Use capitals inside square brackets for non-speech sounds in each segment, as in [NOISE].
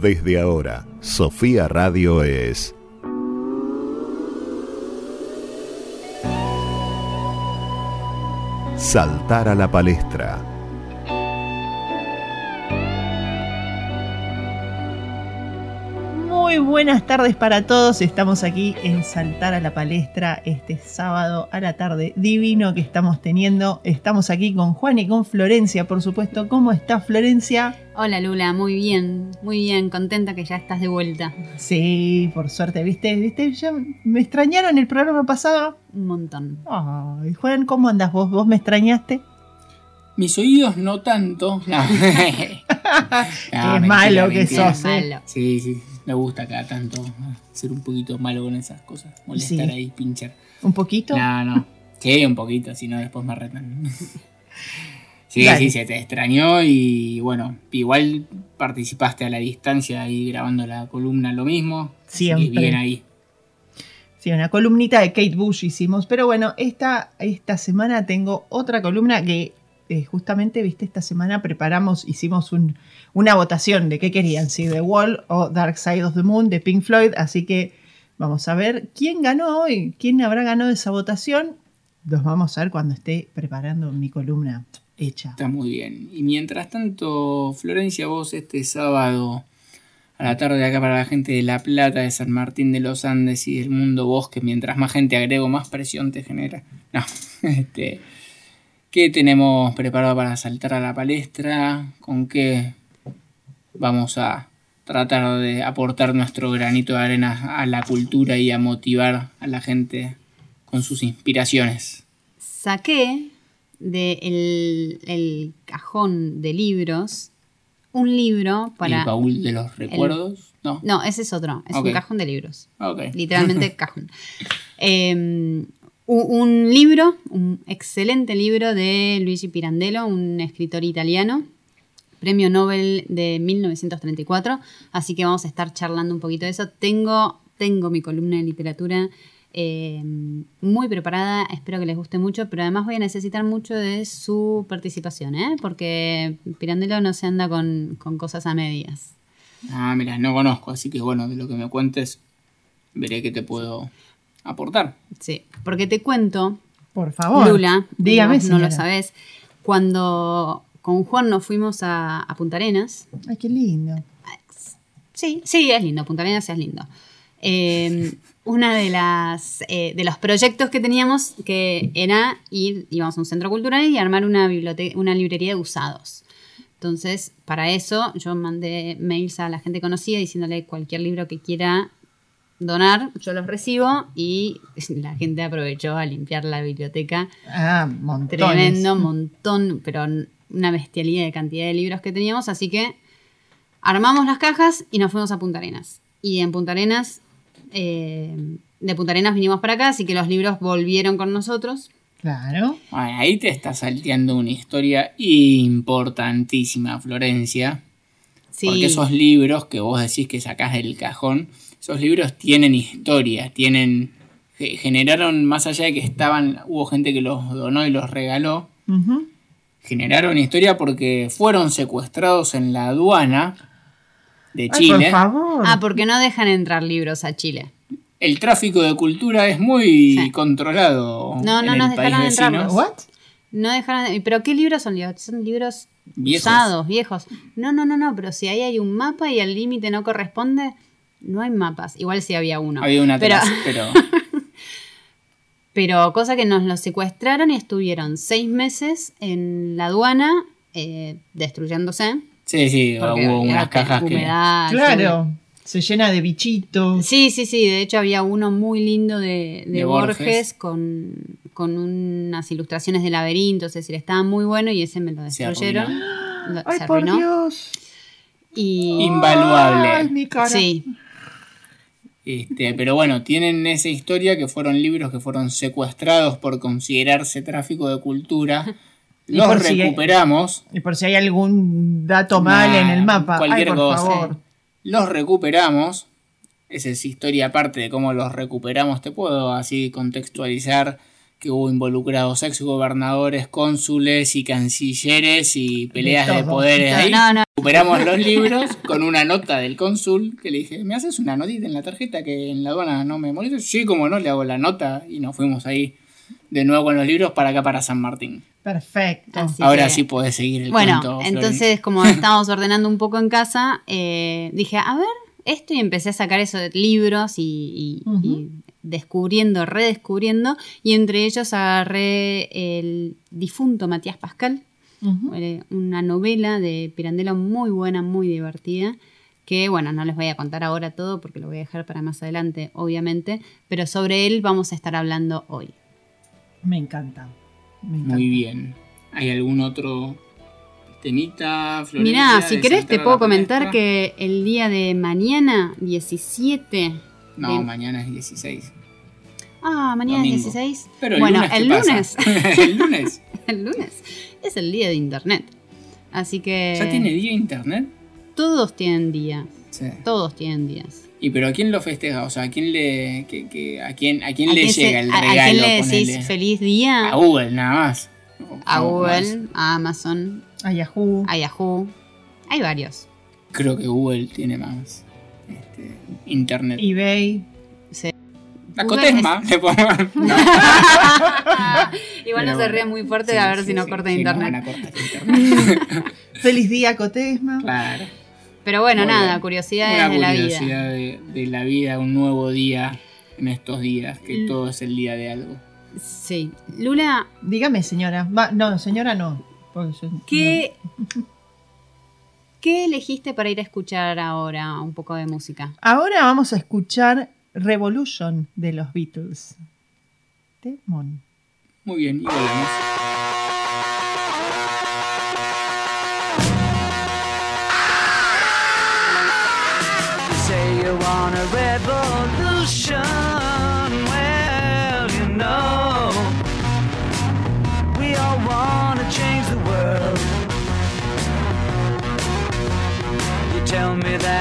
Desde ahora, Sofía Radio es... Saltar a la palestra Muy buenas tardes para todos. Estamos aquí en Saltar a la Palestra este sábado a la tarde divino que estamos teniendo. Estamos aquí con Juan y con Florencia, por supuesto. ¿Cómo está Florencia? Hola Lula, muy bien, muy bien, contenta que ya estás de vuelta. Sí, por suerte, ¿viste? ¿Viste? Ya me extrañaron el programa pasado. Un montón. Ay, Juan, ¿cómo andas vos? ¿Vos me extrañaste? Mis oídos no tanto. [LAUGHS] No. [LAUGHS] Qué malo que mentira. sos, ¿eh? Malo. Sí, sí, me gusta cada tanto ser un poquito malo con esas cosas. Molestar Sí. ahí, pinchar. ¿Un poquito? No, no. Sí, un poquito, si no después me retan. [LAUGHS] Sí, Dale. sí, se te extrañó y bueno, igual participaste a la distancia ahí grabando la columna lo mismo. Siempre. Bien ahí. Sí, una columnita de Kate Bush hicimos. Pero bueno, esta, esta semana tengo otra columna que eh, justamente, viste, esta semana preparamos, hicimos un- una votación de qué querían, si The Wall o Dark Side of the Moon de Pink Floyd. Así que vamos a ver quién ganó hoy, quién habrá ganado esa votación. Los vamos a ver cuando esté preparando mi columna hecha. Está muy bien. Y mientras tanto, Florencia, vos este sábado a la tarde acá para la gente de La Plata, de San Martín de los Andes y del Mundo Bosque, mientras más gente agrego, más presión te genera. No, [LAUGHS] este, ¿qué tenemos preparado para saltar a la palestra? ¿Con qué vamos a tratar de aportar nuestro granito de arena a la cultura y a motivar a la gente con sus inspiraciones? Saqué del el cajón de libros un libro para... ¿El baúl de los recuerdos? No. No, ese es otro, es un cajón de libros. Literalmente [LAUGHS] cajón. Eh, un, un libro, un excelente libro de Luigi Pirandello, un escritor italiano, premio Nobel de 1934. Así que vamos a estar charlando un poquito de eso. Tengo, tengo mi columna de literatura eh, muy preparada, espero que les guste mucho, pero además voy a necesitar mucho de su participación, ¿eh? porque Pirandello no se anda con, con cosas a medias. Ah, mira, no conozco, así que bueno, de lo que me cuentes, veré qué te puedo aportar. Sí, porque te cuento Por favor. Lula, dígame, vos no lo sabés. Cuando con Juan nos fuimos a, a Punta Arenas. Ay, qué lindo. Sí, sí, es lindo. Punta Arenas es lindo. Eh, una de las eh, de los proyectos que teníamos que era ir, íbamos a un centro cultural y armar una biblioteca, una librería de usados. Entonces, para eso yo mandé mails a la gente conocida diciéndole cualquier libro que quiera donar, yo los recibo y [LAUGHS] la gente aprovechó a limpiar la biblioteca Ah, montones. Tremendo, montón, pero una bestialidad de cantidad de libros que teníamos, así que armamos las cajas y nos fuimos a Punta Arenas. Y en Punta Arenas, eh, de Punta Arenas vinimos para acá, así que los libros volvieron con nosotros. Claro. Bueno, ahí te está salteando una historia importantísima, Florencia. Sí, Porque esos libros que vos decís que sacás del cajón, esos libros tienen historia, tienen. ge- generaron, más allá de que estaban, hubo gente que los donó y los regaló, generaron historia porque fueron secuestrados en la aduana de Ay, Chile. por favor. Ah, porque no dejan entrar libros a Chile. El tráfico de cultura es muy Sí. controlado. No, no en nos el país dejaron entrar. ¿What? No dejaron. ¿Pero qué libros son? libros? Son libros Viejos. usados, viejos. No, no, no, no, pero si ahí hay un mapa y el límite no corresponde, no hay mapas. Igual sí había uno. Había una pero, atrás, pero [LAUGHS] pero cosa que nos lo secuestraron y estuvieron seis meses en la aduana eh, destruyéndose. Sí, sí, porque hubo unas cajas que humedad, Claro. Se llena de bichitos. Sí, sí, sí. De hecho, había uno muy lindo de, de De Borges, Borges. con, con unas ilustraciones de laberinto. Es decir, estaba muy bueno y ese me lo Se destruyeron. Lo- Ay, se por. Dios. Y Invaluable. Ay, mi cara. sí, Este, pero bueno, tienen esa historia que fueron libros que fueron secuestrados por considerarse tráfico de cultura. [LAUGHS] Y Los por si- recuperamos. Y por si hay algún dato mal Nah, en el mapa. cualquier Ay, por cosa. favor. Los recuperamos. Esa es historia aparte de cómo los recuperamos. Te puedo así contextualizar que hubo involucrados ex gobernadores, cónsules y cancilleres y peleas de, poderes ahí. No, no. Recuperamos los libros con una nota del cónsul que le dije, ¿me haces una notita en la tarjeta que en la aduana no me molesta? Sí, como no, le hago la nota y nos fuimos ahí de nuevo con los libros para acá, para San Martín. Perfecto. Así Ahora que- sí podés seguir el Bueno, cuento. Entonces como [LAUGHS] estábamos ordenando un poco en casa, eh, dije, a ver, esto y empecé a sacar esos libros y, y- Ujú. y descubriendo, redescubriendo, y entre ellos agarré el difunto Matías Pascal, eh, una novela de Pirandello muy buena, muy divertida, que bueno, no les voy a contar ahora todo porque lo voy a dejar para más adelante, obviamente, pero sobre él vamos a estar hablando hoy. Me encanta. Me encanta. Muy bien. ¿Hay algún otro temita, Florencia? Mirá, si querés te puedo comentar que el día de mañana, 17... No, de- mañana es 16. Ah, mañana Domingo. es 16. Pero el bueno, lunes, ¿qué [LAUGHS] el lunes. el lunes. [LAUGHS] el lunes es el día de internet. Así que ¿Ya tiene día internet? todos tienen día. Sí. Todos tienen días. ¿Y pero a quién lo festeja? O sea, ¿a quién le, que- que- a quién, a quién ¿A le quién se- llega el a- regalo? ¿A quién le decís ponele? feliz día? A Google, nada más. A No, Google, más. a Amazon, A Yahoo. a Yahoo. Hay varios. Creo que Google tiene más este, internet. eBay. La Google Cotesma, le pongo. [LAUGHS] Igual no Pero se ríe muy fuerte Sí, a ver sí, si no sí, corta sí, internet. no van a cortar [LAUGHS] internet. Feliz día, Cotesma. claro. Pero bueno, Muy nada, bien. curiosidades Una de la vida. curiosidad de, de la vida, un nuevo día en estos días, que todo es el día de algo. Sí. Lula, Dígame, señora. Va- no, señora no. yo- ¿qué, ¿qué elegiste para ir a escuchar ahora un poco de música? Ahora vamos a escuchar Revolution de los Beatles. Temón. Muy bien, y volvemos. You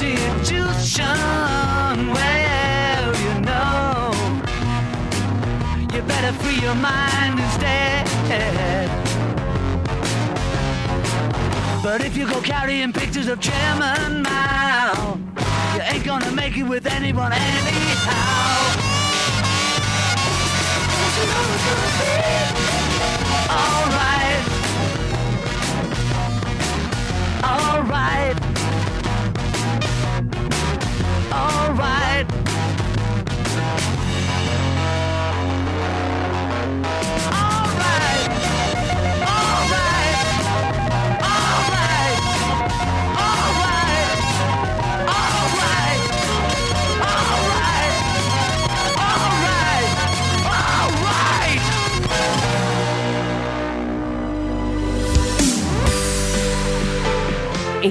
The institution. Well, you know, you better free your mind instead. But if you go carrying pictures of Chairman Mao, you ain't gonna make it with anyone anyhow. Alright. Alright.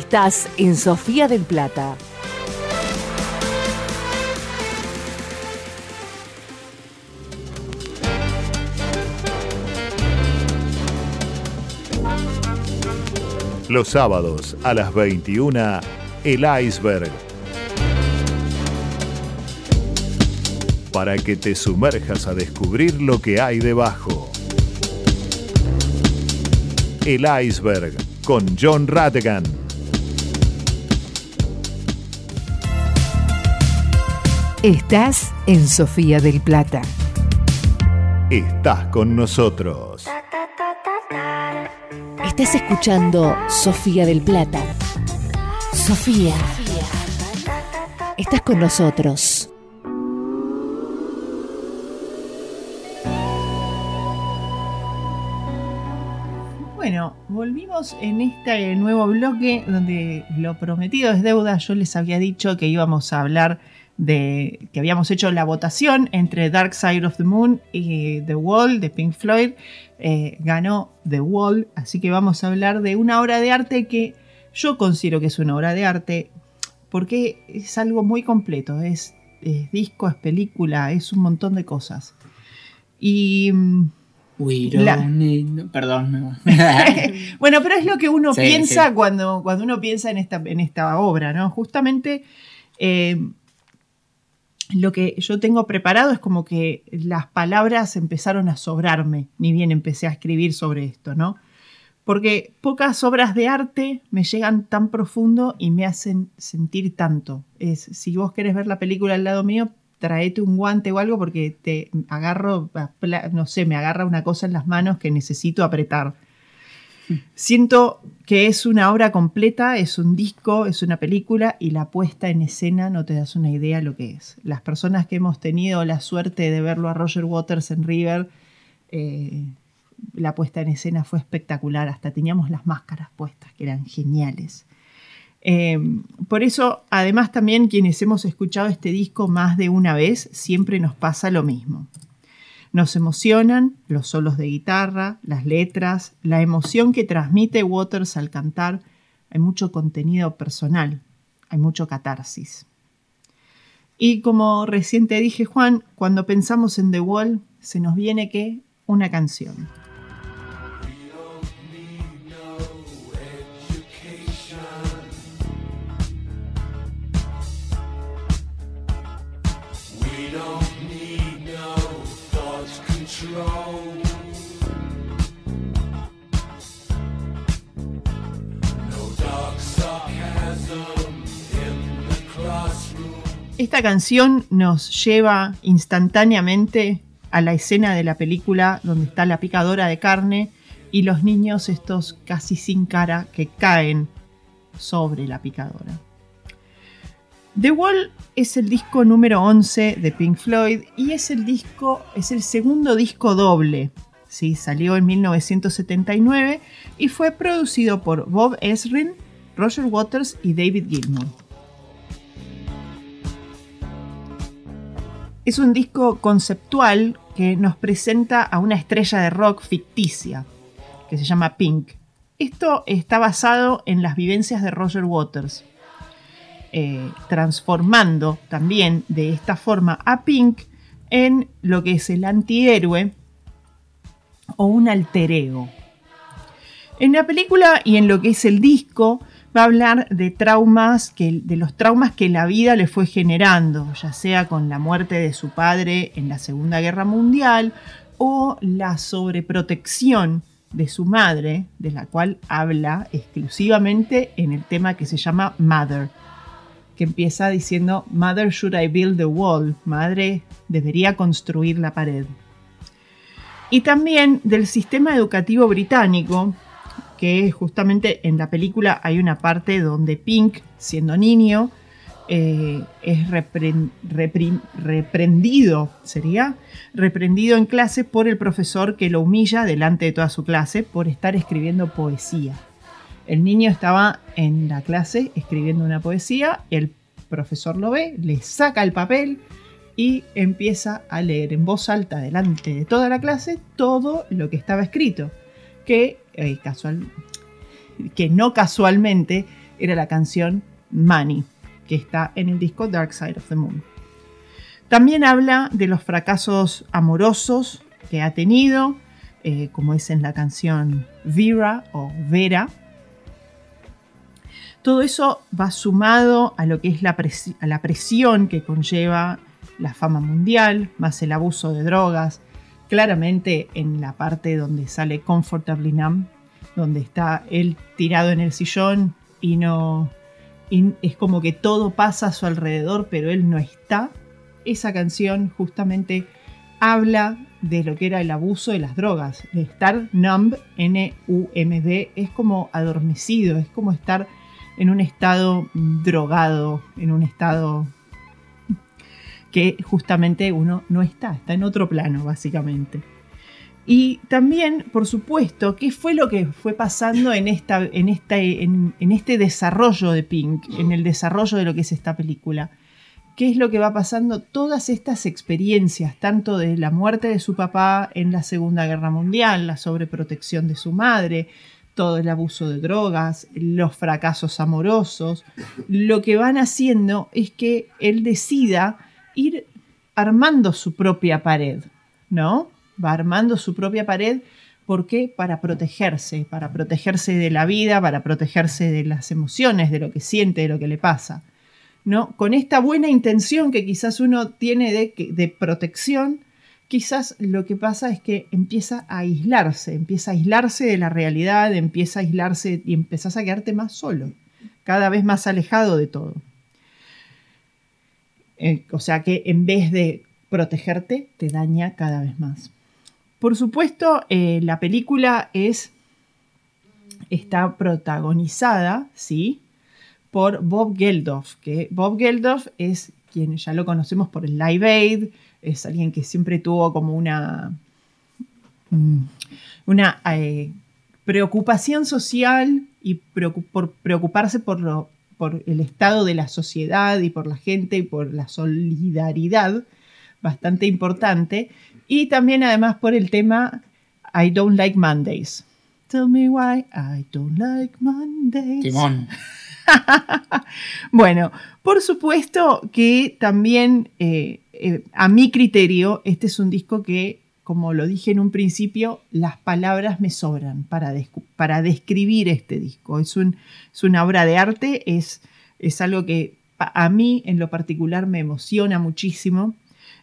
Estás en Sofía del Plata. Los sábados a las 21, El Iceberg. Para que te sumerjas a descubrir lo que hay debajo. El Iceberg con John Rattigan. Estás en Sofía del Plata. Estás con nosotros. Estás escuchando Sofía del Plata. Sofía. Estás con nosotros. Bueno, volvimos en este nuevo bloque donde lo prometido es deuda. Yo les había dicho que íbamos a hablar de que habíamos hecho la votación entre Dark Side of the Moon y The Wall de Pink Floyd. Eh, ganó The Wall, así que vamos a hablar de una obra de arte que yo considero que es una obra de arte porque es algo muy completo. Es, es disco, es película, es un montón de cosas. Y mm, We La- don't need- Perdón. no. [LAUGHS] bueno, pero es lo que uno Sí, piensa sí. Cuando, cuando uno piensa en esta, en esta obra, ¿no? Justamente eh, lo que yo tengo preparado es como que las palabras empezaron a sobrarme, ni bien empecé a escribir sobre esto, ¿no? Porque pocas obras de arte me llegan tan profundo y me hacen sentir tanto. Es, si vos querés ver la película al lado mío, traete un guante o algo porque te agarro, no sé, me agarra una cosa en las manos que necesito apretar. Siento que es una obra completa, es un disco, es una película y la puesta en escena no te das una idea lo que es. Las personas que hemos tenido la suerte de verlo a Roger Waters en River, eh, la puesta en escena fue espectacular, hasta teníamos las máscaras puestas, que eran geniales. Eh, por eso, además también quienes hemos escuchado este disco más de una vez, siempre nos pasa lo mismo. Nos emocionan los solos de guitarra, las letras, la emoción que transmite Waters al cantar. Hay mucho contenido personal, hay mucho catarsis. Y como recién te dije, Juan, cuando pensamos en The Wall, se nos viene que una canción. Esta canción nos lleva instantáneamente a la escena de la película donde está la picadora de carne y los niños estos casi sin cara que caen sobre la picadora. The Wall es el disco número 11 de Pink Floyd y es el disco es el segundo disco doble. ¿sí? Salió en 1979 y fue producido por Bob Ezrin, Roger Waters y David Gilmour. Es un disco conceptual que nos presenta a una estrella de rock ficticia que se llama Pink. Esto está basado en las vivencias de Roger Waters, eh, transformando también de esta forma a Pink en lo que es el antihéroe o un alter ego. En la película y en lo que es el disco va a hablar de traumas, que, de los traumas que la vida le fue generando, ya sea con la muerte de su padre en la Segunda Guerra Mundial o la sobreprotección de su madre, de la cual habla exclusivamente en el tema que se llama Mother, que empieza diciendo Mother should I build the wall, madre debería construir la pared. Y también del sistema educativo británico, que justamente en la película hay una parte donde Pink, siendo niño, eh, es reprendido, sería, reprendido en clase por el profesor que lo humilla delante de toda su clase por estar escribiendo poesía. El niño estaba en la clase escribiendo una poesía, el profesor lo ve, le saca el papel y empieza a leer en voz alta delante de toda la clase todo lo que estaba escrito, que, eh, casual, que no casualmente era la canción Money, que está en el disco Dark Side of the Moon. También habla de los fracasos amorosos que ha tenido, eh, como es en la canción Vera o Vera. Todo eso va sumado a lo que es la, presión que conlleva la fama mundial, más el abuso de drogas. Claramente en la parte donde sale Comfortably Numb, donde está él tirado en el sillón y no. y es como que todo pasa a su alrededor, pero él no está. Esa canción justamente habla de lo que era el abuso de las drogas. De estar numb, N-U-M-B, es como adormecido, es como estar en un estado drogado, en un estado que justamente uno no está, está en otro plano, básicamente. Y también, por supuesto, qué fue lo que fue pasando en, esta, en, esta, en, este desarrollo de Pink, en el desarrollo de lo que es esta película. ¿Qué es lo que va pasando? Todas estas experiencias, tanto de la muerte de su papá en la Segunda Guerra Mundial, la sobreprotección de su madre, todo el abuso de drogas, los fracasos amorosos, lo que van haciendo es que él decida ir armando su propia pared, ¿no? Va armando su propia pared, ¿por qué? Para protegerse, para protegerse de la vida, para protegerse de las emociones, de lo que siente, de lo que le pasa, ¿no? Con esta buena intención que quizás uno tiene de, protección, quizás lo que pasa es que empieza a aislarse, empieza a aislarse de la realidad, empieza a aislarse y empezás a quedarte más solo, cada vez más alejado de todo. Eh, o sea que en vez de protegerte, te daña cada vez más. Por supuesto, eh, la película es está protagonizada, ¿sí? Por Bob Geldof, que Bob Geldof es quien ya lo conocemos por el Live Aid, es alguien que siempre tuvo como una, mm, una eh, preocupación social y por preocuparse por, lo, por el estado de la sociedad y por la gente y por la solidaridad, bastante importante. Y también además por el tema I don't like Mondays. Tell me why I don't like Mondays. Timón. [LAUGHS] Bueno, por supuesto que también, eh, eh, a mi criterio, este es un disco que, como lo dije en un principio, las palabras me sobran para, para describir este disco. Es, un- es una obra de arte, es, es algo que a mí en lo particular me emociona muchísimo.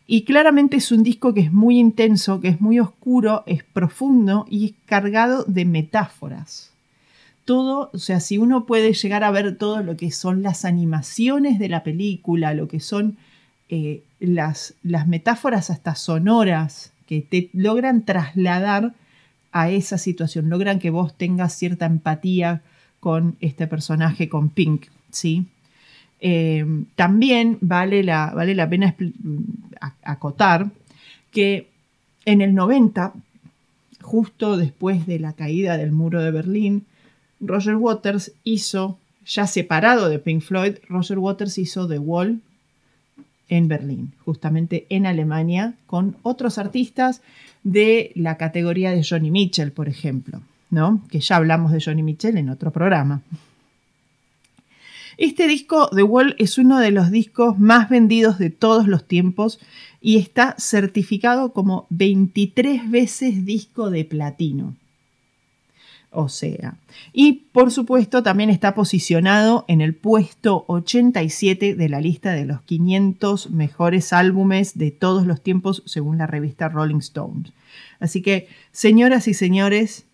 Y claramente es un disco que es muy intenso, que es muy oscuro, es profundo y es cargado de metáforas todo, o sea, si uno puede llegar a ver todo lo que son las animaciones de la película, lo que son eh, las, las metáforas hasta sonoras que te logran trasladar a esa situación, logran que vos tengas cierta empatía con este personaje, con Pink, ¿sí? Eh, también vale la, vale la pena acotar que en el 90, justo después de la caída del muro de Berlín, Roger Waters hizo, ya separado de Pink Floyd, Roger Waters hizo The Wall en Berlín, justamente en Alemania, con otros artistas de la categoría de Johnny Mitchell, por ejemplo, ¿no? Que ya hablamos de Johnny Mitchell en otro programa. Este disco, The Wall, es uno de los discos más vendidos de todos los tiempos y está certificado como 23 veces disco de platino. O sea, y por supuesto también está posicionado en el puesto 87 de la lista de los 500 mejores álbumes de todos los tiempos según la revista Rolling Stones. Así que, señoras y señores,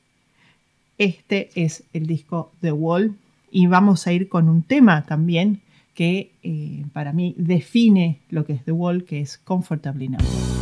este es el disco The Wall y vamos a ir con un tema también que eh, para mí define lo que es The Wall, que es Comfortably Numb.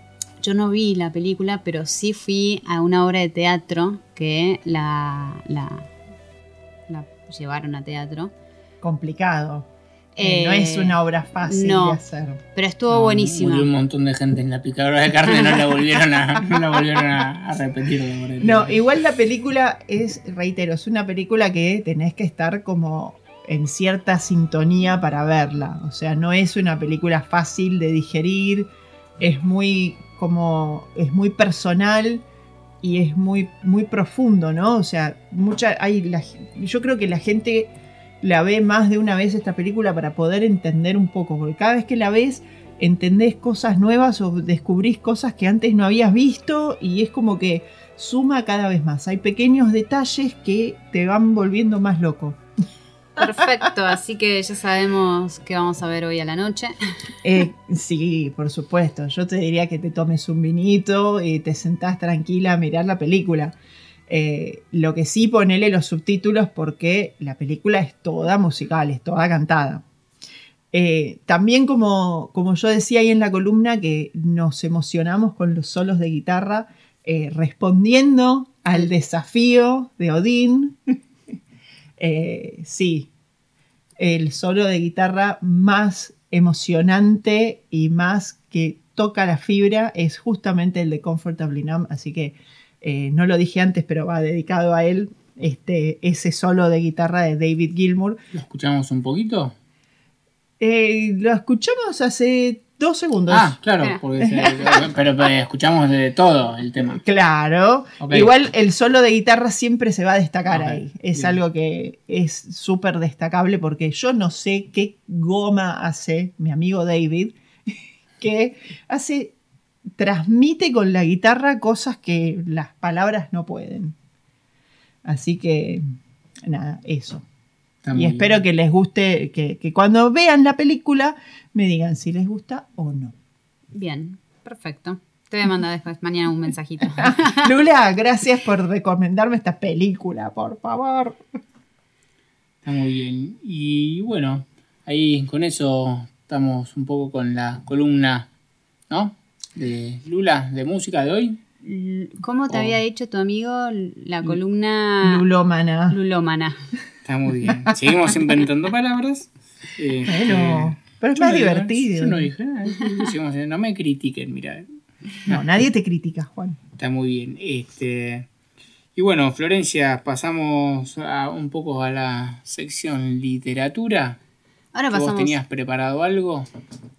yo no vi la película, pero sí fui a una obra de teatro que la, la, la llevaron a teatro. Complicado. Eh, Eh, no es una obra fácil no. de hacer. Pero estuvo No, buenísima. Murió un montón de gente en la picadora de carne, no la volvieron a, no la volvieron a, a repetir. No, igual la película es, reitero, es una película que tenés que estar como en cierta sintonía para verla. O sea, no es una película fácil de digerir, es muy como es muy personal y es muy muy profundo, ¿no? O sea, mucha hay la- yo creo que la gente la ve más de una vez esta película para poder entender un poco, porque cada vez que la ves entendés cosas nuevas o descubrís cosas que antes no habías visto y es como que suma cada vez más. Hay pequeños detalles que te van volviendo más loco. Perfecto, así que ya sabemos qué vamos a ver hoy a la noche. Eh, sí, por supuesto. Yo te diría que te tomes un vinito y te sentás tranquila a mirar la película. Eh, lo que sí, ponele los subtítulos porque la película es toda musical, es toda cantada. Eh, también como, como yo decía ahí en la columna que nos emocionamos con los solos de guitarra respondiendo al desafío de Odín. Eh, sí, el solo de guitarra más emocionante y más que toca la fibra es justamente el de Comfortably Numb, así que eh, no lo dije antes, pero va dedicado a él este, ese solo de guitarra de David Gilmour. ¿Lo escuchamos un poquito? Eh, lo escuchamos hace dos segundos. Ah, claro, porque se- [LAUGHS] pero, pero escuchamos de todo el tema. Claro, igual el solo de guitarra siempre se va a destacar ahí. Es bien. algo que es súper destacable porque yo no sé qué goma hace mi amigo David, [LAUGHS] que hace, transmite con la guitarra cosas que las palabras no pueden. Así que, nada, eso. Está Y espero bien. que les guste, que, que cuando vean la película me digan si les gusta o no. Bien, perfecto. Te voy a mandar después mañana un mensajito. [LAUGHS] Lula, gracias por recomendarme esta película, por favor. Está muy bien. Y bueno, ahí con eso estamos un poco con la columna, ¿no? De Lula, de música de hoy. ¿Cómo te había dicho tu amigo la columna Lulómana. Lulómana? Está muy bien. Seguimos inventando palabras. Eh, Bueno, pero es yo más no divertido. Yo no dije nada. Seguimos- no me critiquen, mira. No, nadie te critica, Juan. Está muy bien. Este, y bueno, Florencia, pasamos a- un poco a la sección literatura. Ahora ¿Vos pasamos. tenías preparado algo?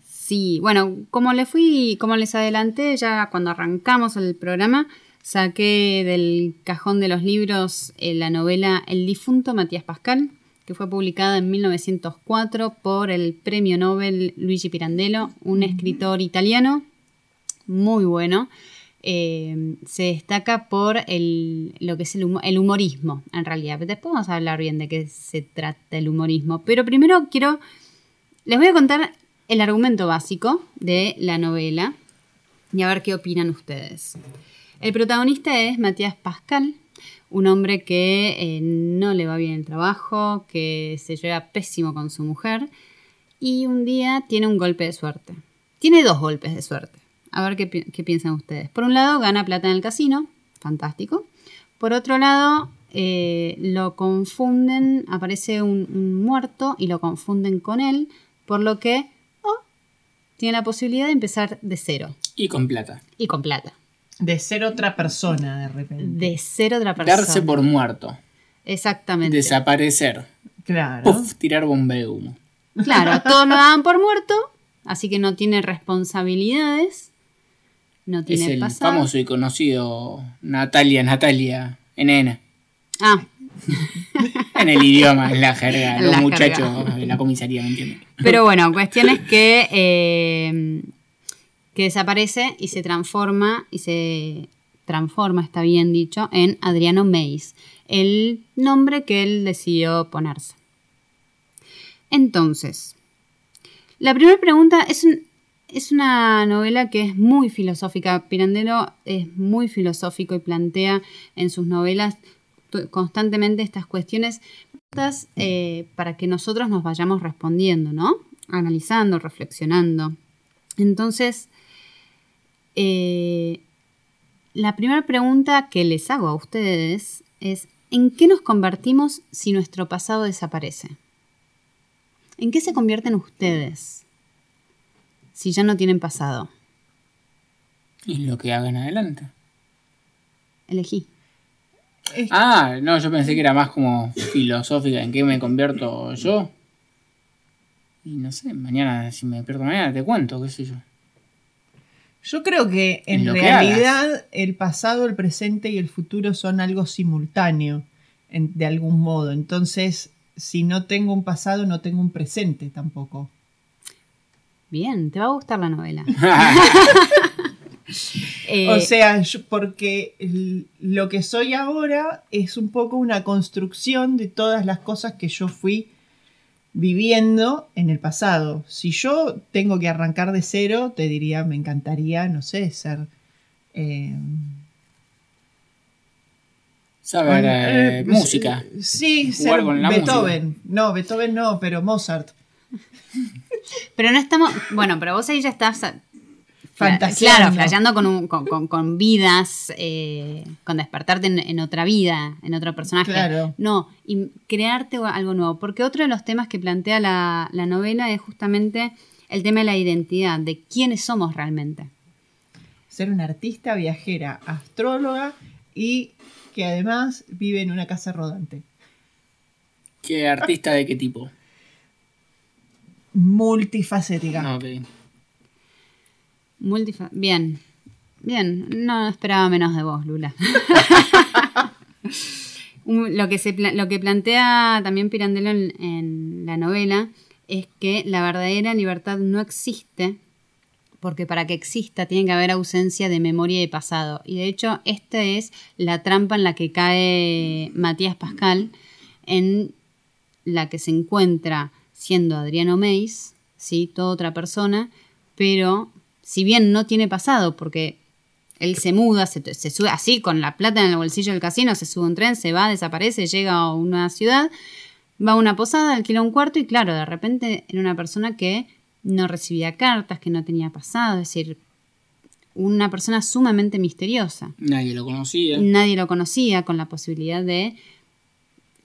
Sí, bueno, como le fui, como les adelanté, ya cuando arrancamos el programa, saqué del cajón de los libros eh, la novela El difunto Matías Pascal, que fue publicada en 1904 por el premio Nobel Luigi Pirandello, un escritor italiano muy bueno. Eh, se destaca por el, lo que es el, humo- el humorismo, en realidad. Después vamos a hablar bien de qué se trata el humorismo. Pero primero quiero les voy a contar el argumento básico de la novela y a ver qué opinan ustedes. El protagonista es Matías Pascal, un hombre que eh, no le va bien el trabajo, que se lleva pésimo con su mujer y un día tiene un golpe de suerte. Tiene dos golpes de suerte. A ver qué, pi- qué piensan ustedes. Por un lado, gana plata en el casino, fantástico. Por otro lado, eh, lo confunden, aparece un, un muerto y lo confunden con él, por lo que oh, tiene la posibilidad de empezar de cero Y con plata. y con plata. De ser otra persona de repente. De ser otra persona. Darse por muerto. Exactamente. Desaparecer. Claro. Puff, tirar bomba de humo. Claro, todos lo dan por muerto, así que no tiene responsabilidades, no Es tiene el pasado. famoso y conocido Natalia, Natalia, NN. Ah, [LAUGHS] En el idioma, en la jerga. En Los la muchachos jerga. de la comisaría, ¿me entienden? pero bueno, cuestión es que eh, que desaparece y se transforma, y se transforma, está bien dicho, en Adriano Meis, el nombre que él decidió ponerse. Entonces, la primera pregunta es, un- es una novela que es muy filosófica. Pirandello es muy filosófico y plantea en sus novelas constantemente estas cuestiones eh, para que nosotros nos vayamos respondiendo, ¿no? Analizando, reflexionando. Entonces, eh, la primera pregunta que les hago a ustedes es, ¿en qué nos convertimos si nuestro pasado desaparece? ¿En qué se convierten ustedes si ya no tienen pasado? Y lo que hagan adelante. Elegí. Ah, no, yo pensé que era más como filosófica. ¿En qué me convierto yo? Y no sé, mañana, si me despierto mañana, te cuento, qué sé yo. Yo creo que en realidad el pasado, el presente y el futuro son algo simultáneo, en- de algún modo. Entonces, si no tengo un pasado, no tengo un presente tampoco. Bien, te va a gustar la novela. [LAUGHS] [LAUGHS] Eh, O sea, yo- porque el- lo que soy ahora es un poco una construcción de todas las cosas que yo fui viviendo en el pasado. Si yo tengo que arrancar de cero, te diría, me encantaría, no sé, ser... eh, Saber eh, eh, música. Sí, ser Beethoven. No, Beethoven no, pero Mozart. pero no estamos. Bueno, pero vos ahí ya estás. Ah, Fantaseando. Claro, flasheando con, un- con, con- con vidas, eh, con despertarte en, en otra vida, en otro personaje. Claro. No, y crearte algo nuevo. Porque otro de los temas que plantea la, la novela es justamente el tema de la identidad, de quiénes somos realmente. Ser una artista, viajera, astróloga y que además vive en una casa rodante. ¿Qué artista de qué tipo? Multifacética. No, ok. Multifa- Bien, bien, no esperaba menos de vos, Lula. [LAUGHS] Lo, que se lo que plantea también Pirandello en, en la novela es que la verdadera libertad no existe, porque para que exista tiene que haber ausencia de memoria y de pasado. Y de hecho, esta es la trampa en la que cae Matías Pascal, en la que se encuentra siendo Adriano Meis, ¿sí? toda otra persona, pero si bien no tiene pasado, porque él se muda, se, se sube así con la plata en el bolsillo del casino, se sube un tren, se va, desaparece, llega a una ciudad, va a una posada, alquila un cuarto y claro, de repente era una persona que no recibía cartas, que no tenía pasado, es decir, una persona sumamente misteriosa. Nadie lo conocía. Nadie lo conocía con la posibilidad de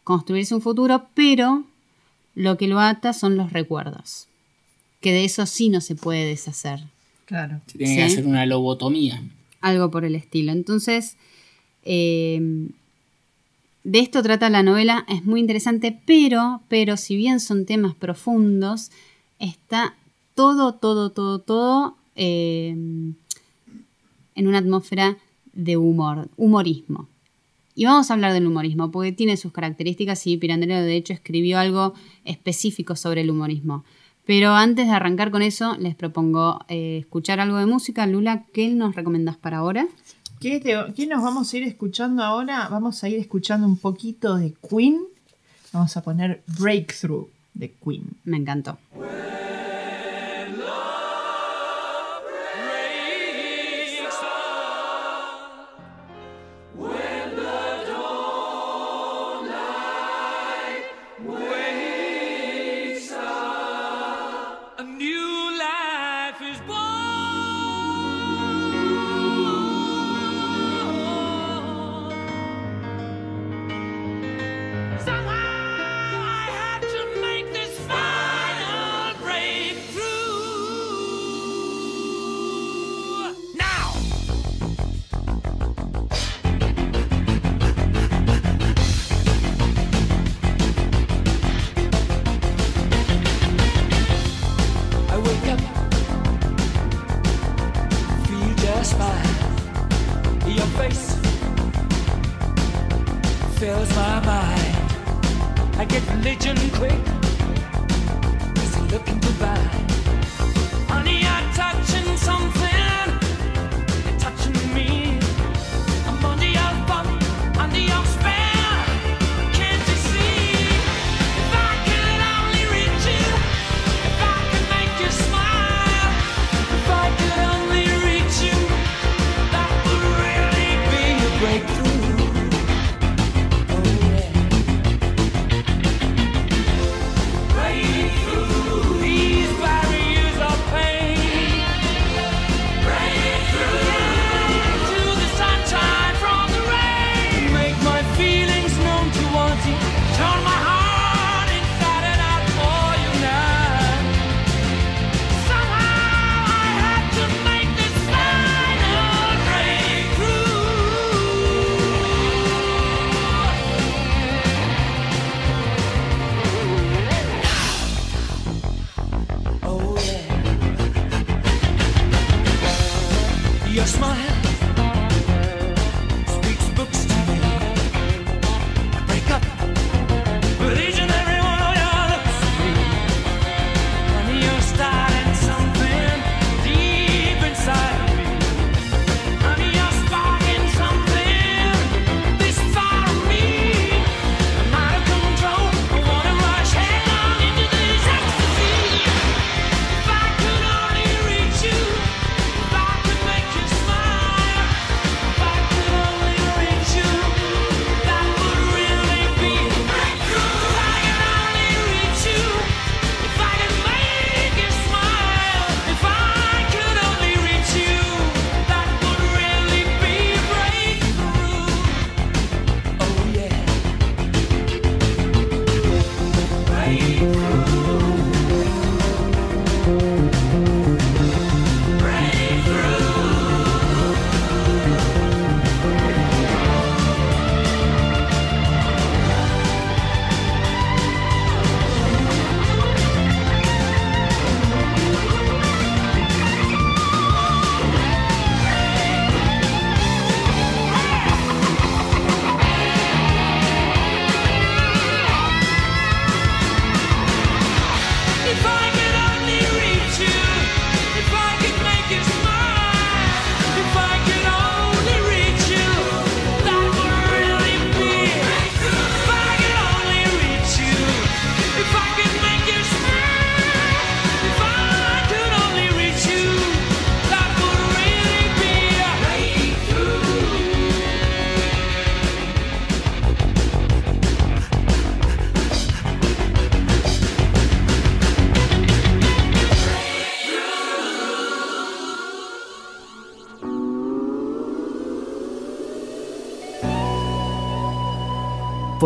construirse un futuro, pero lo que lo ata son los recuerdos, que de eso sí no se puede deshacer Claro. Se tiene que hacer una lobotomía. algo por el estilo. Entonces, eh, de esto trata la novela, es muy interesante, pero, pero si bien son temas profundos, está todo, todo, todo, todo eh, en una atmósfera de humor, humorismo. Y vamos a hablar del humorismo, porque tiene sus características y Pirandello de hecho escribió algo específico sobre el humorismo. Pero antes de arrancar con eso, les propongo eh, escuchar algo de música. Lula, ¿qué nos recomendás para ahora? ¿Qué, te- qué nos vamos a ir escuchando ahora? Vamos a ir escuchando un poquito de Queen. Vamos a poner Breakthrough de Queen. Me encantó. Just fine. Your face fills my mind. I get religion quick, cause you're looking divine. Honey, I'm touching something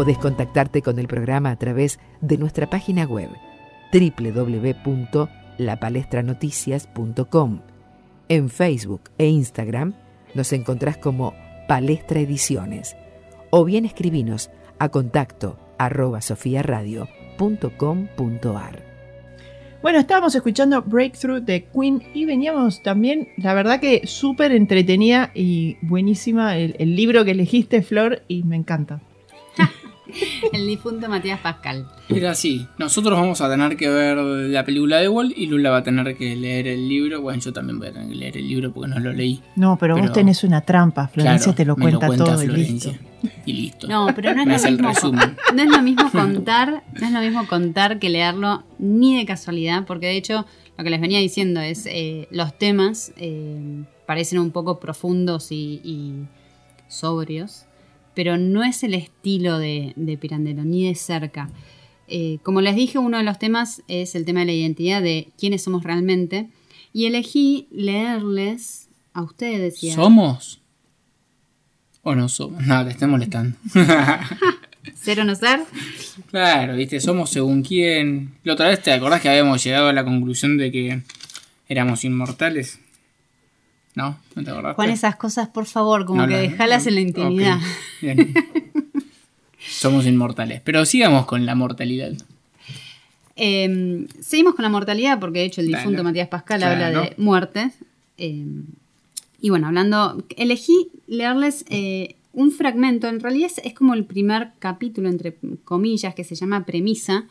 Podés contactarte con el programa a través de nuestra página web www.lapalestranoticias.com. En Facebook e Instagram nos encontrás como Palestra Ediciones o bien escribinos a contacto arroba sofiaradio.com.ar. Bueno, estábamos escuchando Breakthrough de Queen y veníamos también, la verdad que súper entretenida y buenísima el, el libro que elegiste, Flor, y me encanta. [LAUGHS] El difunto Matías Pascal. Era así. Nosotros vamos a tener que ver la película de Wall y Lula va a tener que leer el libro. Bueno, yo también voy a tener que leer el libro porque no lo leí. No, pero, vos Pero- tenés una trampa, Florencia Claro, te lo me cuenta, todo y Florencia. listo. Y listo. No, pero no es, lo mismo, resumen. [LAUGHS] no es lo mismo [LAUGHS] contar, no es lo mismo contar que leerlo ni de casualidad, porque de hecho lo que les venía diciendo es eh, los temas eh, parecen un poco profundos y, y sobrios, pero no es el estilo de, de Pirandello, ni de cerca. Eh, como les dije, uno de los temas es el tema de la identidad, de quiénes somos realmente, y elegí leerles a ustedes y a ¿Somos? ¿O no somos? No, te estoy molestando. [LAUGHS] Ser o no ser. claro, viste, somos según quién. La otra vez te acordás que habíamos llegado a la conclusión de que éramos inmortales. ¿No? ¿No te acordás? Juan, esas cosas, por favor, como No, que no, dejalas en la intimidad. bien. [LAUGHS] Somos inmortales. Pero sigamos con la mortalidad. Eh, seguimos con la mortalidad, porque de hecho el Claro. difunto Matías Pascal Claro. habla de muertes. Eh, y bueno, hablando, elegí leerles eh, un fragmento, en realidad es, es como el primer capítulo, entre comillas, que se llama Premisa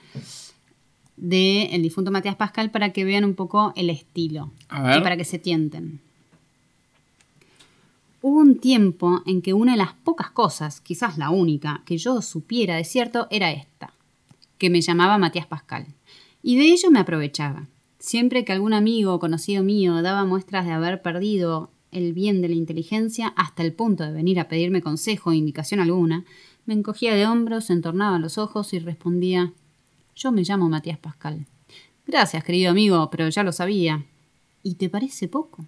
de El difunto Matías Pascal para que vean un poco el estilo A ver. y para que se tienten. Hubo un tiempo en que una de las pocas cosas, quizás la única, que yo supiera de cierto era esta, que me llamaba Matías Pascal. Y de ello me aprovechaba. Siempre que algún amigo o conocido mío daba muestras de haber perdido el bien de la inteligencia hasta el punto de venir a pedirme consejo o indicación alguna, me encogía de hombros, entornaba los ojos y respondía Yo me llamo Matías Pascal. Gracias, querido amigo, pero ya lo sabía. ¿Y te parece poco?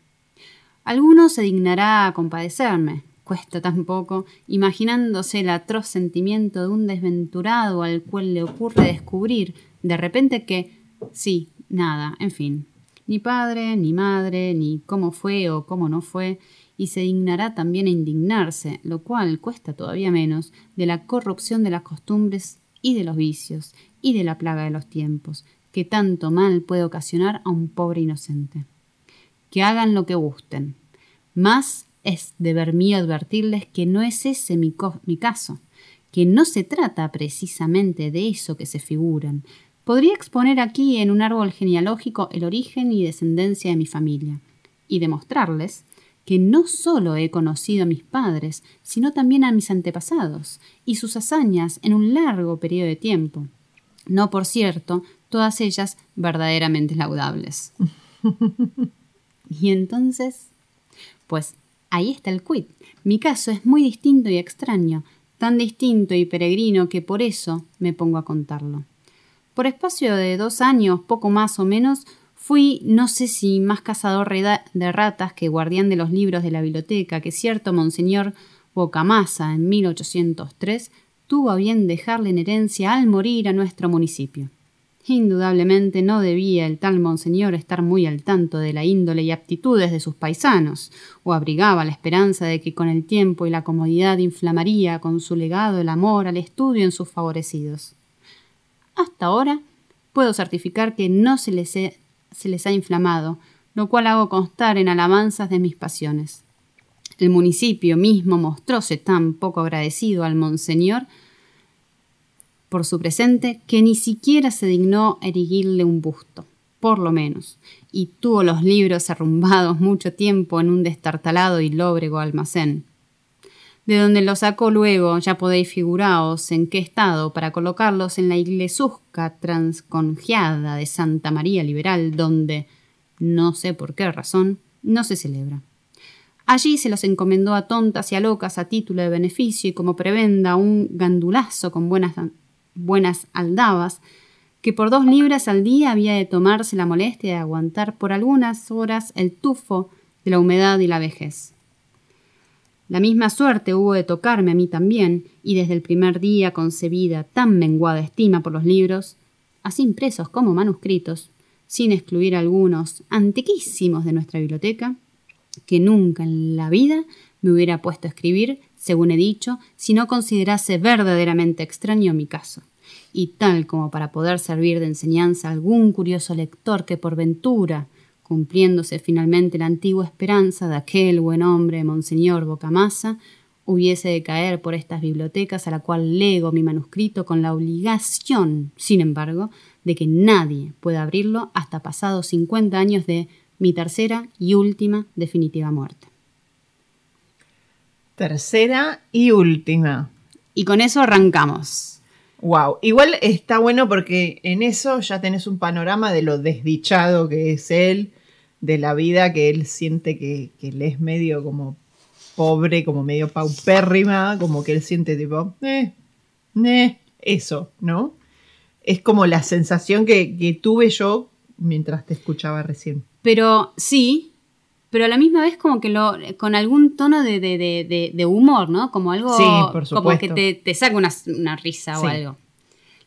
Alguno se dignará a compadecerme, cuesta tan poco, imaginándose el atroz sentimiento de un desventurado al cual le ocurre descubrir de repente que, sí, nada, en fin, ni padre, ni madre, ni cómo fue o cómo no fue, y se dignará también a indignarse, lo cual cuesta todavía menos, de la corrupción de las costumbres y de los vicios, y de la plaga de los tiempos, que tanto mal puede ocasionar a un pobre inocente que hagan lo que gusten. Más es deber mío advertirles que no es ese mi, caso, que no se trata precisamente de eso que se figuran. Podría exponer aquí en un árbol genealógico el origen y descendencia de mi familia, y demostrarles que no solo he conocido a mis padres, sino también a mis antepasados, y sus hazañas en un largo periodo de tiempo. No, por cierto, todas ellas verdaderamente laudables. [LAUGHS] Y entonces, pues ahí está el quid. Mi caso es muy distinto y extraño, tan distinto y peregrino que por eso me pongo a contarlo. Por espacio de dos años, poco más o menos, fui no sé si más cazador de ratas que guardián de los libros de la biblioteca que cierto monseñor Bocamasa en 1803 tuvo a bien dejarle en herencia al morir a nuestro municipio. Indudablemente no debía el tal monseñor estar muy al tanto de la índole y aptitudes de sus paisanos, o abrigaba la esperanza de que con el tiempo y la comodidad inflamaría con su legado el amor al estudio en sus favorecidos. Hasta ahora puedo certificar que no se les, ha inflamado, lo cual hago constar en alabanzas de mis pasiones. El municipio mismo mostróse tan poco agradecido al monseñor por su presente que ni siquiera se dignó erigirle un busto, por lo menos, y tuvo los libros arrumbados mucho tiempo en un destartalado y lóbrego almacén. De donde los sacó luego, ya podéis figuraos en qué estado para colocarlos en la iglesuzca transcongiada de Santa María Liberal, donde, no sé por qué razón, no se celebra. Allí se los encomendó a tontas y a locas a título de beneficio y como prebenda un gandulazo con buenas, buenas aldabas, que por dos libras al día había de tomarse la molestia de aguantar por algunas horas el tufo de la humedad y la vejez. La misma suerte hubo de tocarme a mí también, y desde el primer día concebida tan menguada estima por los libros, así impresos como manuscritos, sin excluir algunos antiquísimos de nuestra biblioteca, que nunca en la vida me hubiera puesto a escribir, según he dicho, si no considerase verdaderamente extraño mi caso. Y tal como para poder servir de enseñanza a algún curioso lector que por ventura, cumpliéndose finalmente la antigua esperanza de aquel buen hombre, Monseñor Bocamasa, hubiese de caer por estas bibliotecas a la cual lego mi manuscrito con la obligación, sin embargo, de que nadie pueda abrirlo hasta pasados 50 años de mi tercera y última definitiva muerte. Tercera y última. Y con eso arrancamos. Wow, igual está bueno porque en eso ya tenés un panorama de lo desdichado que es él, de la vida que él siente que, que él es medio como pobre, como medio paupérrima, como que él siente tipo, eh, eh, eso, ¿no? Es como la sensación que, que tuve yo mientras te escuchaba recién. Pero sí, pero a la misma vez como que lo, con algún tono de, de- de- humor, ¿no? Como algo Sí, por como que te, te saca una, una risa Sí. o algo.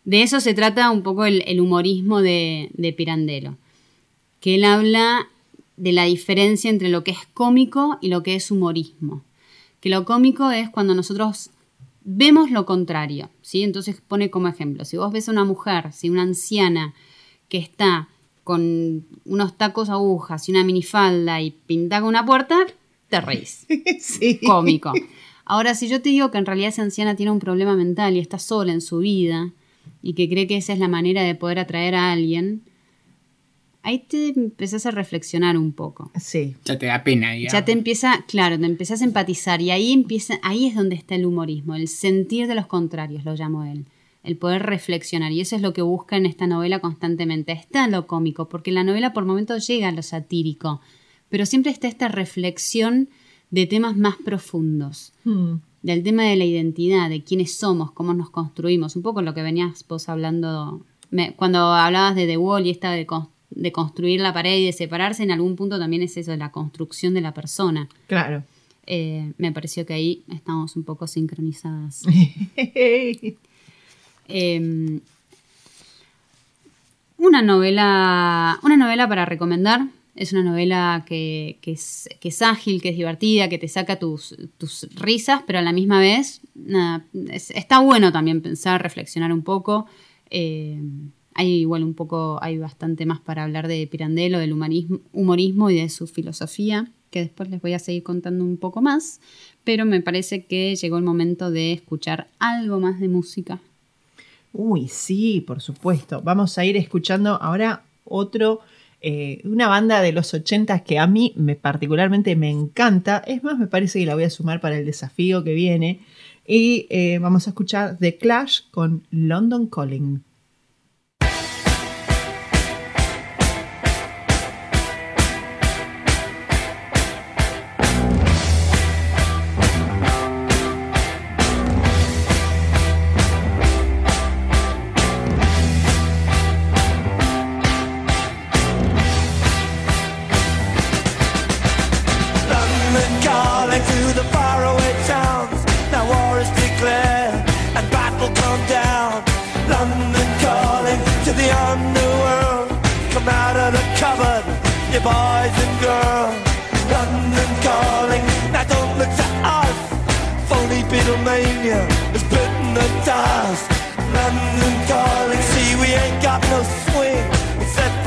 De eso se trata un poco el, el humorismo de, de Pirandello. Que él habla de la diferencia entre lo que es cómico y lo que es humorismo. Que lo cómico es cuando nosotros vemos lo contrario, ¿sí? Entonces pone como ejemplo, si vos ves a una mujer, si una anciana que está con unos tacos agujas y una minifalda y pinta con una puerta, te reís. [LAUGHS] sí. Cómico. Ahora, si yo te digo que en realidad esa anciana tiene un problema mental y está sola en su vida y que cree que esa es la manera de poder atraer a alguien, ahí te empezás a reflexionar un poco. Sí. Ya te da pena, digamos. Ya te empieza, claro, te empezás a empatizar y ahí empieza, ahí es donde está el humorismo, el sentir de los contrarios, lo llamo él, el poder reflexionar y eso es lo que busca en esta novela constantemente. Está lo cómico, porque la novela por momentos llega a lo satírico, pero siempre está esta reflexión de temas más profundos, Hmm. del tema de la identidad, de quiénes somos, cómo nos construimos, un poco lo que venías vos hablando me- cuando hablabas de The Wall y esta de, cons- de construir la pared y de separarse, en algún punto también es eso, de la construcción de la persona. Claro. Eh, me pareció que ahí estamos un poco sincronizadas. [LAUGHS] Eh, una novela. Una novela para recomendar. Es una novela que, es, ágil, que es divertida, que te saca tus, risas, pero a la misma vez está bueno también pensar, reflexionar un poco. Eh, hay igual un poco, hay bastante más para hablar de Pirandello, del humanismo, humorismo y de su filosofía, que después les voy a seguir contando un poco más, pero me parece que llegó el momento de escuchar algo más de música. Uy, sí, por supuesto. Vamos a ir escuchando ahora otro, eh, una banda de los 80 que a mí me, particularmente me encanta. Es más, me parece que la voy a sumar para el desafío que viene. Y eh, vamos a escuchar The Clash con London Calling.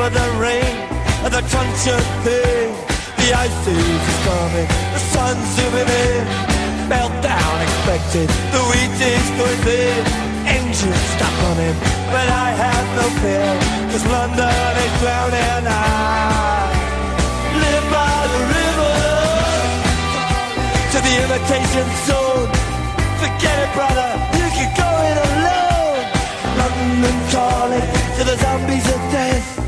For the rain the crunch of thing. The ice is coming, the sun's zooming in. Meltdown expected, the wheat is going thin. Engines stop running, but I have no fear, cause London is drowning. I live by the river to the imitation zone. Forget it, brother, you can go alone. London calling to the zombies of death.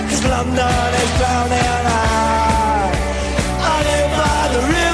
London is drowning I, I live by the river.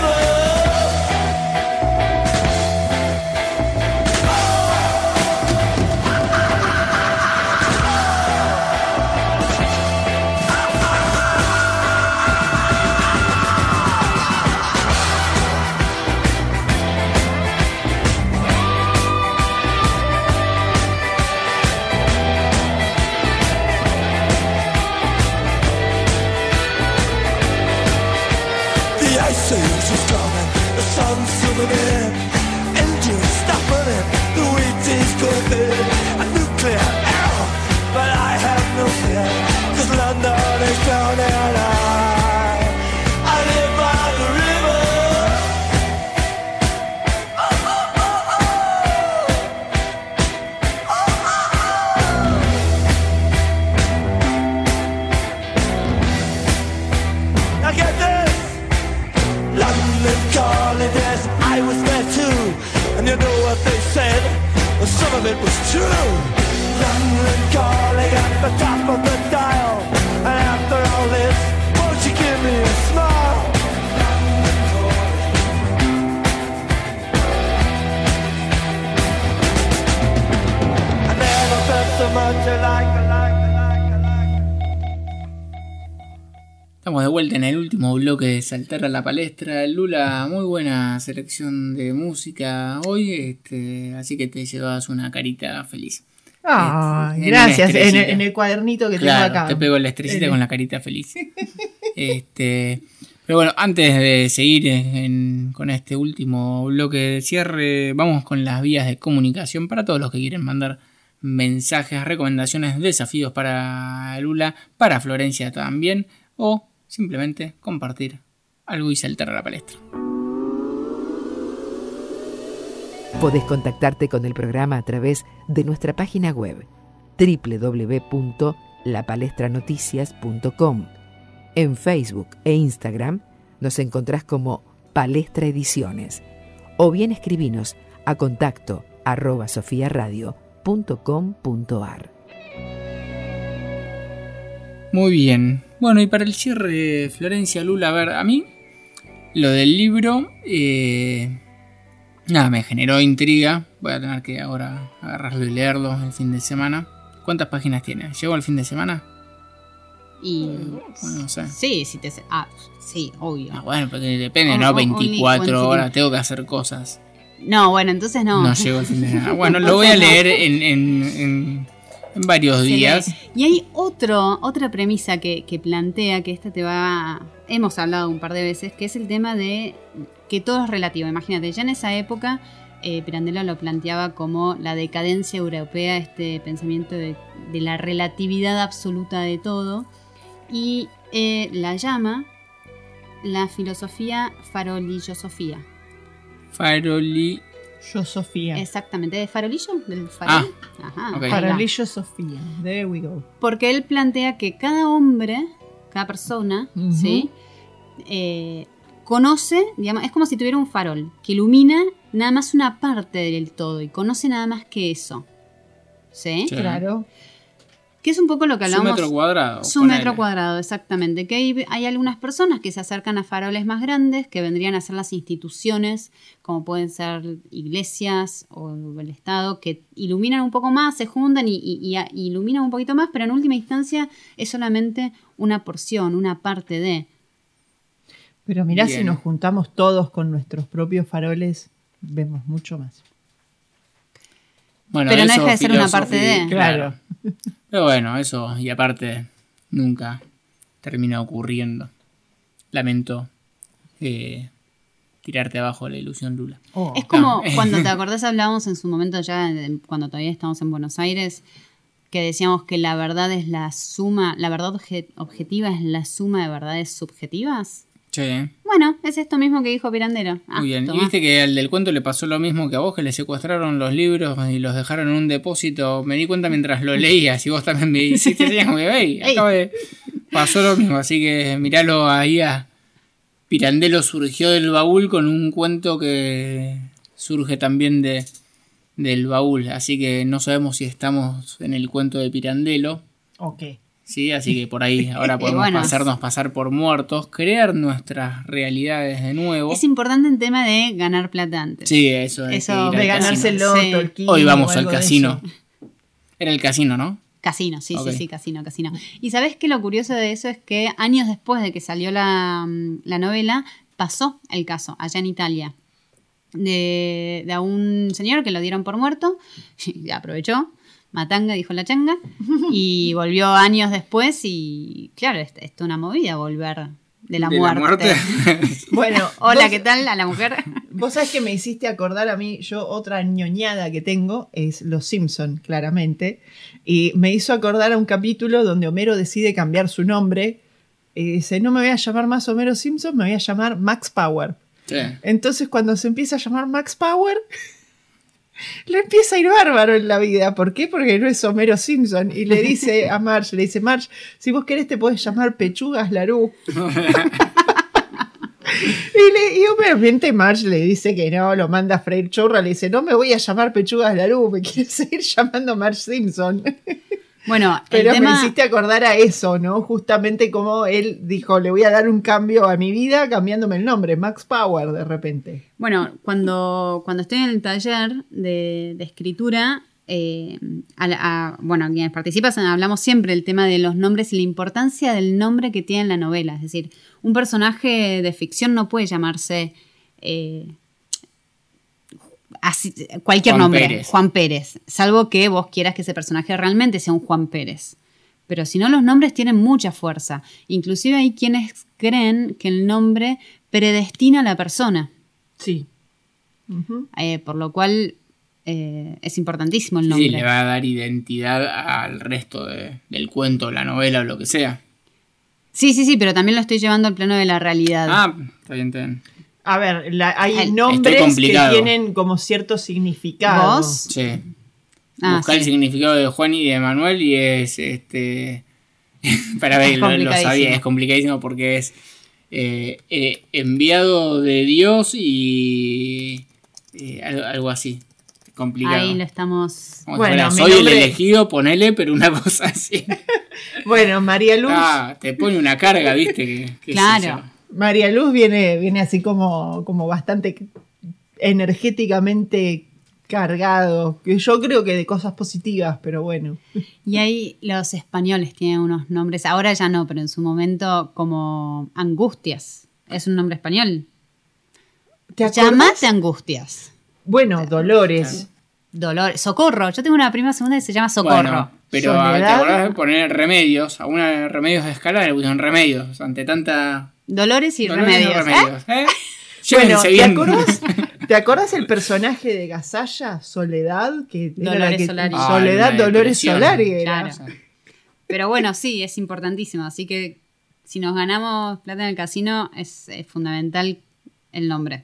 Bloque de Saltar a la Palestra. Lula, muy buena selección de música hoy, este, así que te llevas una carita feliz. Una gracias. En el, estrellita. en el cuadernito que Claro, tengo acá. te pego la estrellita En- con la carita feliz. este, pero bueno, antes de seguir en- con este último bloque de cierre, vamos con las vías de comunicación para todos los que quieren mandar mensajes, recomendaciones, desafíos para Lula, para Florencia también, o simplemente compartir algo y saltar a la palestra. Podés contactarte con el programa a través de nuestra página web www.lapalestranoticias.com. En Facebook e Instagram nos encontrás como Palestra Ediciones o bien escribinos a contacto arroba sofiaradio.com.ar. Muy bien. Bueno, y para el cierre, Florencia Lula, a ver, a mí lo del libro, eh, nada, me generó intriga. Voy a tener que ahora agarrarlo y leerlo el fin de semana. ¿Cuántas páginas tiene? ¿Llegó el fin de semana? Y. Bueno, no sé. Sí, sí, te. Ah, sí, obvio. Ah, bueno, porque depende, O- ¿no? o- only 24 one horas, tengo que hacer cosas. No, bueno, entonces no. No, llegó el fin de semana. Bueno, lo voy a leer en, en- en- en varios días. Y hay otro, otra premisa que, que plantea, que esta te va. Hemos hablado un par de veces, que es el tema de que todo es relativo. Imagínate, ya en esa época eh, Pirandello lo planteaba como la decadencia europea, este pensamiento de, de la relatividad absoluta de todo, y eh, la llama la filosofía farolillosofía. Faroli. Yo, Sofía. Exactamente, ¿de farolillo? ¿Del farol? Ajá, ahí va. Paralillo Sofía. There we go. Porque él plantea que cada hombre, cada persona. ¿sí? Eh, conoce, digamos, es como si tuviera un farol que ilumina nada más una parte del todo y conoce nada más que eso. ¿Sí? Sí. Claro. Que es un poco lo que Su hablamos. metro cuadrado. Su metro cuadrado, exactamente. Que hay, hay algunas personas que se acercan a faroles más grandes, que vendrían a ser las instituciones, como pueden ser iglesias o el Estado, que iluminan un poco más, se juntan y, y- y a- iluminan un poquito más, pero en última instancia es solamente una porción, una parte de. Pero mirá, Bien. si nos juntamos todos con nuestros propios faroles, vemos mucho más. Bueno, Pero no deja de ser una parte de. Claro. Pero bueno, eso, y aparte, nunca termina ocurriendo. Lamento eh, tirarte abajo la ilusión Lula. Oh. Es como No. [LAUGHS] cuando te acordás hablábamos en su momento ya, cuando todavía estamos en Buenos Aires, que decíamos que la verdad es la suma, la verdad obje- objetiva es la suma de verdades subjetivas. Bueno, es esto mismo que dijo Pirandero. Ah, muy bien. Y viste que al del cuento le pasó lo mismo que a vos, que le secuestraron los libros y los dejaron en un depósito. Me di cuenta mientras lo leías y vos también me hiciste [LAUGHS] señas como que, "Ey, Ey. acaba de- Pasó lo mismo, así que miralo ahí a... Pirandelo surgió del baúl con un cuento que surge también de, del baúl. Así que no sabemos si estamos en el cuento de Pirandello. Ok. Sí, así que por ahí ahora [LAUGHS] podemos bueno. hacernos pasar por muertos, crear nuestras realidades de nuevo. Es importante el tema de ganar plata antes. Sí, eso es. Eso, De ganarse el loto, Sí. Hoy vamos al casino. Era el casino, ¿no? Casino, sí, sí, sí, casino, casino. Y sabes que lo curioso de eso es que años después de que salió la, mm, la novela, pasó el caso allá en Italia. De, de a un señor que lo dieron por muerto, [LAUGHS] y aprovechó, matanga, dijo la changa, [LAUGHS] y volvió años después y claro, es, es una movida volver de la De muerte. [LAUGHS] Bueno, Hola, vos- ¿qué tal? A la mujer. Vos sabés que me hiciste acordar a mí, yo otra ñoñada que tengo es Los Simpson, claramente, y me hizo acordar a un capítulo donde Homero decide cambiar su nombre y dice, no me voy a llamar más Homero Simpson, me voy a llamar Max Power. Sí. Entonces cuando se empieza a llamar Max Power, [LAUGHS] [LAUGHS] le empieza a ir bárbaro en la vida. ¿Por qué? Porque no es Homero Simpson. Y le dice [LAUGHS] a Marge, le dice, Marge, si vos querés te podés llamar Pechugas Larú. [LAUGHS] Y, le, y obviamente Marge le dice que no, lo manda a freír churra, le dice, no me voy a llamar Pechugas Larú, me quiero seguir llamando Marge Simpson. Bueno, Pero el me tema... hiciste acordar a eso, ¿no? Justamente como él dijo, le voy a dar un cambio a mi vida cambiándome el nombre, Max Power de repente. Bueno, cuando, cuando estoy en el taller de, de escritura, eh, a la- a- bueno, a quienes participan hablamos siempre del tema de los nombres y la importancia del nombre que tiene la novela. Es decir, un personaje de ficción no puede llamarse eh, así- cualquier Juan nombre, Pérez. Juan Pérez, salvo que vos quieras que ese personaje realmente sea un Juan Pérez. Pero si no, los nombres tienen mucha fuerza. Inclusive hay quienes creen que el nombre predestina a la persona. Sí. Eh, por lo cual eh, es importantísimo el Sí, nombre. le va a dar identidad al resto de- del cuento, la novela o lo que sea. Sí, sí, sí, pero también lo estoy llevando al plano de la realidad. Ah, está bien, está bien. A ver, la- hay nombres que tienen como cierto significado. ¿Vos? Sí. Ah, Buscar sí. el significado de Juan y de Manuel y es este. [LAUGHS] para ver, lo, lo sabía, es complicadísimo porque es eh, eh, enviado de Dios y. eh, algo, algo así. Complicado. Ahí lo estamos. Como Bueno, soy nombre- el elegido, ponele, pero una [LAUGHS] cosa así. Bueno, María Luz, Ah, te pone una carga, viste. Que, qué Claro. María Luz viene, viene así como, como bastante energéticamente cargado. Que yo creo que de cosas positivas, pero bueno. Y ahí los españoles tienen unos nombres, ahora ya no, pero en su momento como Angustias. Es un nombre español. ¿Te? Llamate Angustias. Bueno, Dolores. Dolor, Socorro. Yo tengo una prima segunda que se llama Socorro. Bueno, pero ¿te acordás de poner remedios? A una remedios de escala le pusieron remedios. Ante tanta. Dolores y dolores, remedios. ¿eh? remedios, ¿eh? [LAUGHS] Bueno, ¿te bien. acordás, ¿te acordás el [LAUGHS] personaje de Gasalla, Soledad? Que Dolores que- Solari. Soledad Dolores. Solari era. Claro. Pero bueno, sí, es importantísimo. Así que si nos ganamos plata en el casino, es, es fundamental el nombre.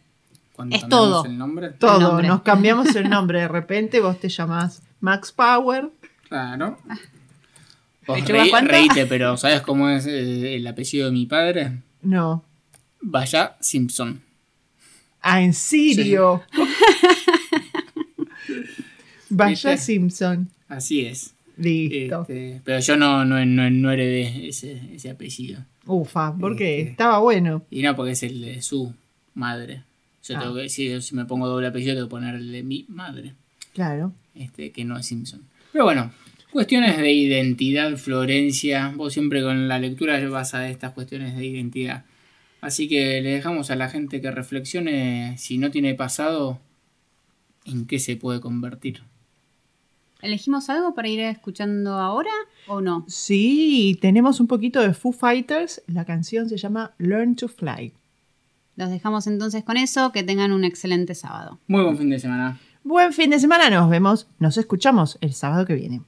Cuando Es cambiamos todo. El nombre. Todo, nombre. nos cambiamos el [LAUGHS] nombre. De repente vos te llamás Max Power. Claro. Vos ¿Lechuga reí- cuánto? reíte, pero ¿sabes cómo es el apellido de mi padre? No. Vaya Simpson. Ah, ¿en serio? Vaya. Simpson. Así es. Listo. Este, pero yo no, no, no, no heredé ese, ese apellido. Ufa, porque Este. estaba bueno. Y no, porque es el de su madre. Yo Ah. tengo que decir, si me pongo doble apellido, tengo que poner el de mi madre. Claro. este, que no es Simpson. Pero bueno, cuestiones de identidad, Florencia. Vos siempre con la lectura vas a estas cuestiones de identidad. Así que le dejamos a la gente que reflexione si no tiene pasado, en qué se puede convertir. ¿Elegimos algo para ir escuchando ahora o no? Sí, tenemos un poquito de Foo Fighters. La canción se llama Learn to Fly. Los dejamos entonces con eso. Que tengan un excelente sábado. Muy buen fin de semana. Buen fin de semana, nos vemos, nos escuchamos el sábado que viene.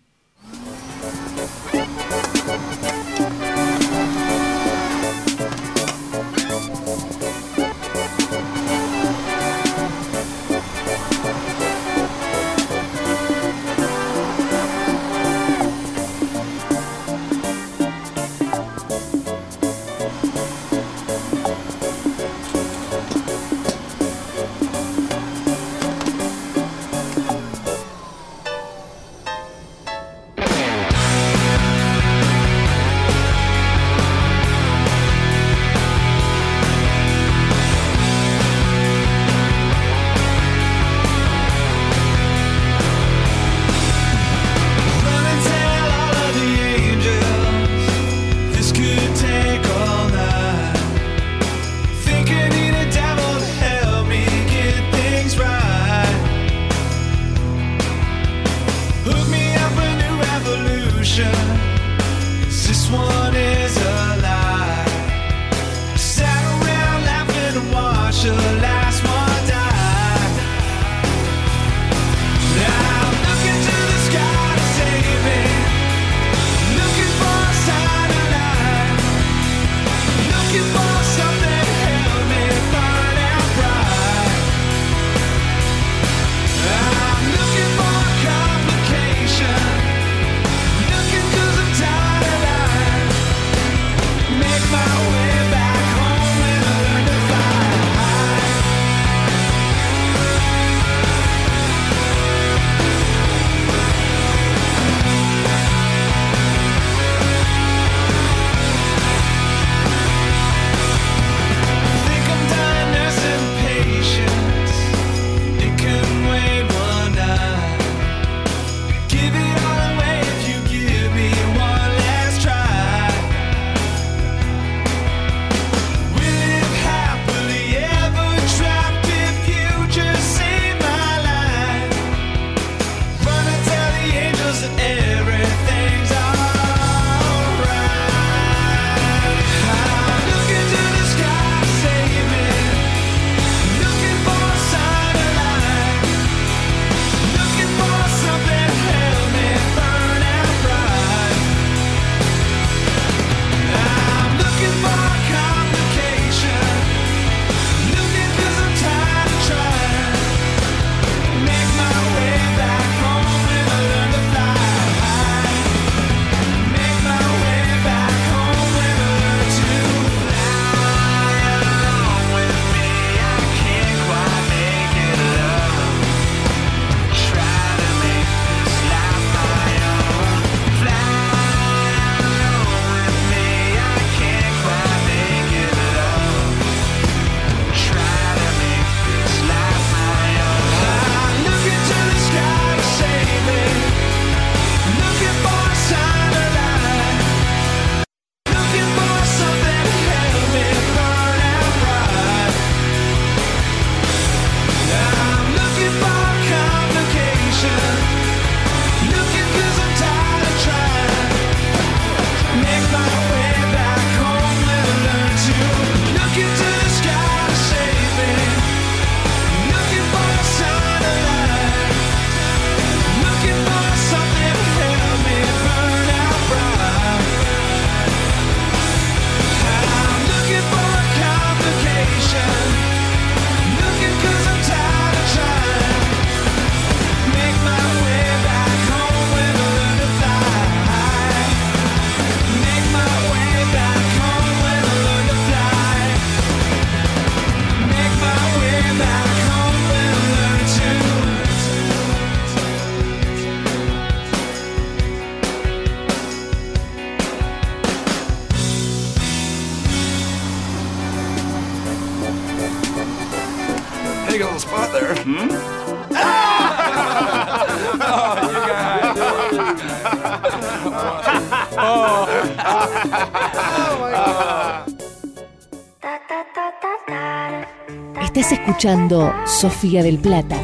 Sofía del Plata.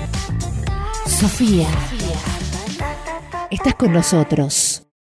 Sofía. Estás con nosotros.